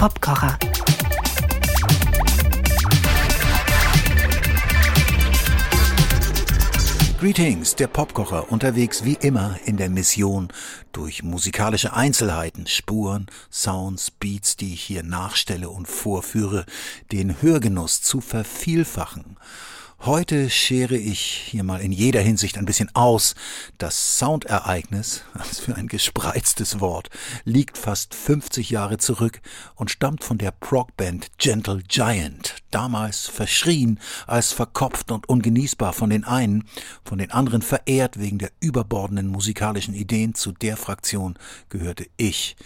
Popkocher. Greetings, der Popkocher, unterwegs wie immer in der Mission, durch musikalische Einzelheiten, Spuren, Sounds, Beats, die ich hier nachstelle und vorführe, den Hörgenuss zu vervielfachen. Heute schere ich hier mal in jeder Hinsicht ein bisschen aus. Das Soundereignis, was für ein gespreiztes Wort, liegt fast 50 Jahre zurück und stammt von der Progband Gentle Giant, damals verschrien als verkopft und ungenießbar von den einen, von den anderen verehrt wegen der überbordenden musikalischen Ideen, zu der Fraktion gehörte ich.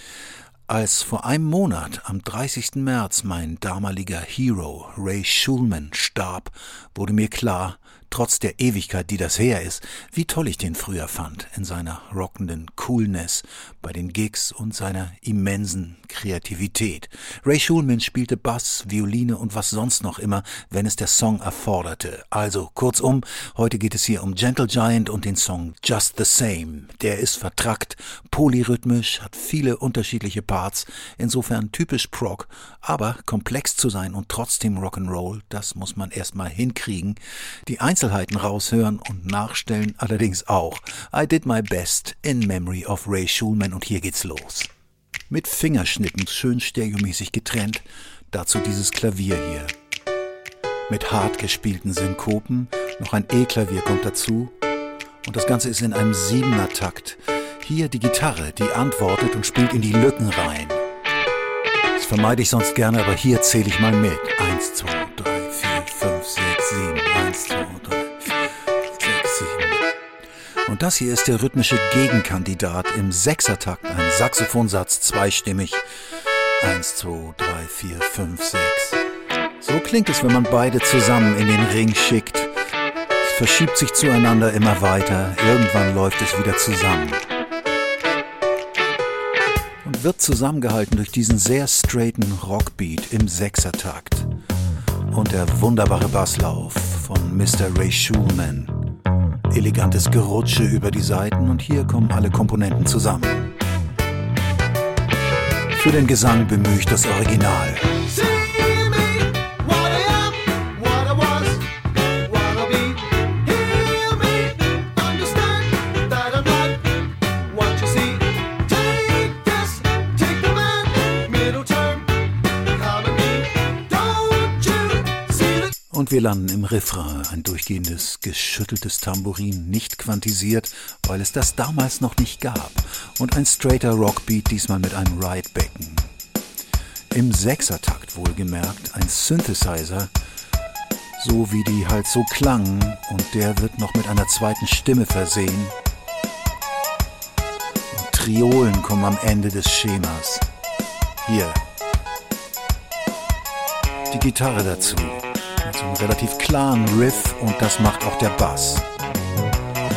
Als vor einem Monat, am 30. März, mein damaliger Hero Ray Schulman starb, wurde mir klar, trotz der Ewigkeit, die das her ist, wie toll ich den früher fand, in seiner rockenden Coolness, bei den Gigs und seiner immensen Kreativität. Ray Schulman spielte Bass, Violine und was sonst noch immer, wenn es der Song erforderte. Also, kurzum, heute geht es hier um Gentle Giant und den Song Just the Same. Der ist vertrackt, polyrhythmisch, hat viele unterschiedliche Parts, insofern typisch Prog, aber komplex zu sein und trotzdem Rock'n'Roll, das muss man erstmal hinkriegen. Die Einzelheiten raushören und nachstellen allerdings auch. I did my best in memory of Ray Schulman und hier geht's los. Mit Fingerschnitten schön stereomäßig getrennt, dazu dieses Klavier hier. Mit hart gespielten Synkopen, noch ein E-Klavier kommt dazu und das Ganze ist in einem Siebener Takt. Hier die Gitarre, die antwortet und spielt in die Lücken rein. Das vermeide ich sonst gerne, aber hier zähle ich mal mit. Eins, zwei, drei, Und das hier ist der rhythmische Gegenkandidat im Sechsertakt, ein Saxophonsatz, zweistimmig. Eins, zwei, drei, vier, fünf, sechs. So klingt es, wenn man beide zusammen in den Ring schickt. Es verschiebt sich zueinander immer weiter. Irgendwann läuft es wieder zusammen und wird zusammengehalten durch diesen sehr straighten Rockbeat im Sechsertakt und der wunderbare Basslauf von Mr. Ray Schulman. Elegantes Gerutsche über die Saiten und hier kommen alle Komponenten zusammen. Für den Gesang bemühe ich das Original. Und wir landen im Refrain, ein durchgehendes, geschütteltes Tambourin, nicht quantisiert, weil es das damals noch nicht gab. Und ein straighter Rockbeat, diesmal mit einem Ride-Becken. Im Sechsertakt wohlgemerkt, ein Synthesizer, so wie die halt so klangen, und der wird noch mit einer zweiten Stimme versehen. Und Triolen kommen am Ende des Schemas. Hier. Die Gitarre dazu mit einem relativ klaren Riff und das macht auch der Bass.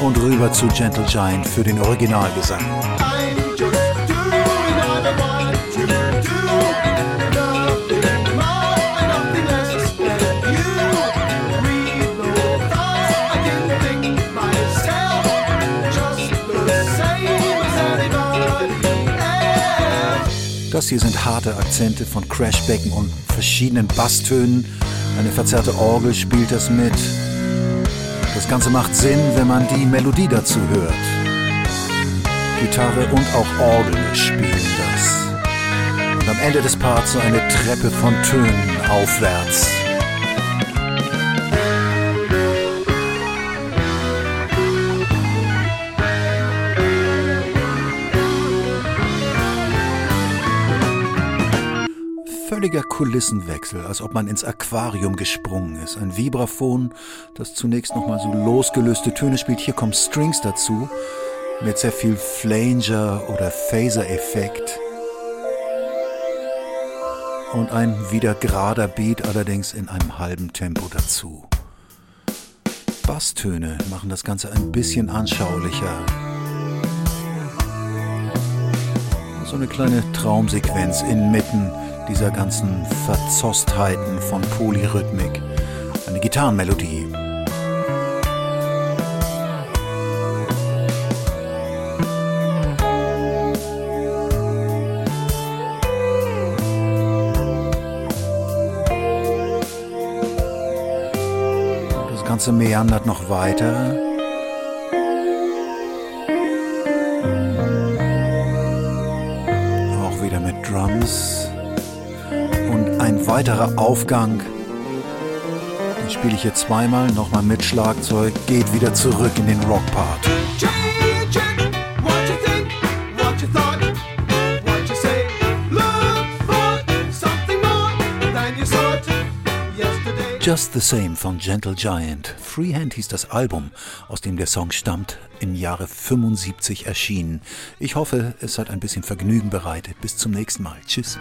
Und rüber zu Gentle Giant für den Originalgesang. Das hier sind harte Akzente von Crashbecken und verschiedenen Basstönen eine verzerrte Orgel spielt das mit. Das Ganze macht Sinn, wenn man die Melodie dazu hört. Gitarre und auch Orgel spielen das. Und am Ende des Parts so eine Treppe von Tönen aufwärts. Völliger Kulissenwechsel, als ob man ins Aquarium gesprungen ist. Ein Vibraphon, das zunächst nochmal so losgelöste Töne spielt. Hier kommen Strings dazu, mit sehr viel Flanger oder Phaser-Effekt. Und ein wieder gerader Beat allerdings in einem halben Tempo dazu. Basstöne machen das Ganze ein bisschen anschaulicher. So eine kleine Traumsequenz inmitten dieser ganzen Verzostheiten von Polyrhythmik. Eine Gitarrenmelodie. Das Ganze meandert noch weiter. Auch wieder mit Drums. Weiterer Aufgang. Den spiele ich hier zweimal, nochmal mit Schlagzeug, geht wieder zurück in den Rockpart. Just the Same von Gentle Giant. Freehand hieß das Album, aus dem der Song stammt, im Jahre 75 erschienen. Ich hoffe, es hat ein bisschen Vergnügen bereitet. Bis zum nächsten Mal. Tschüss.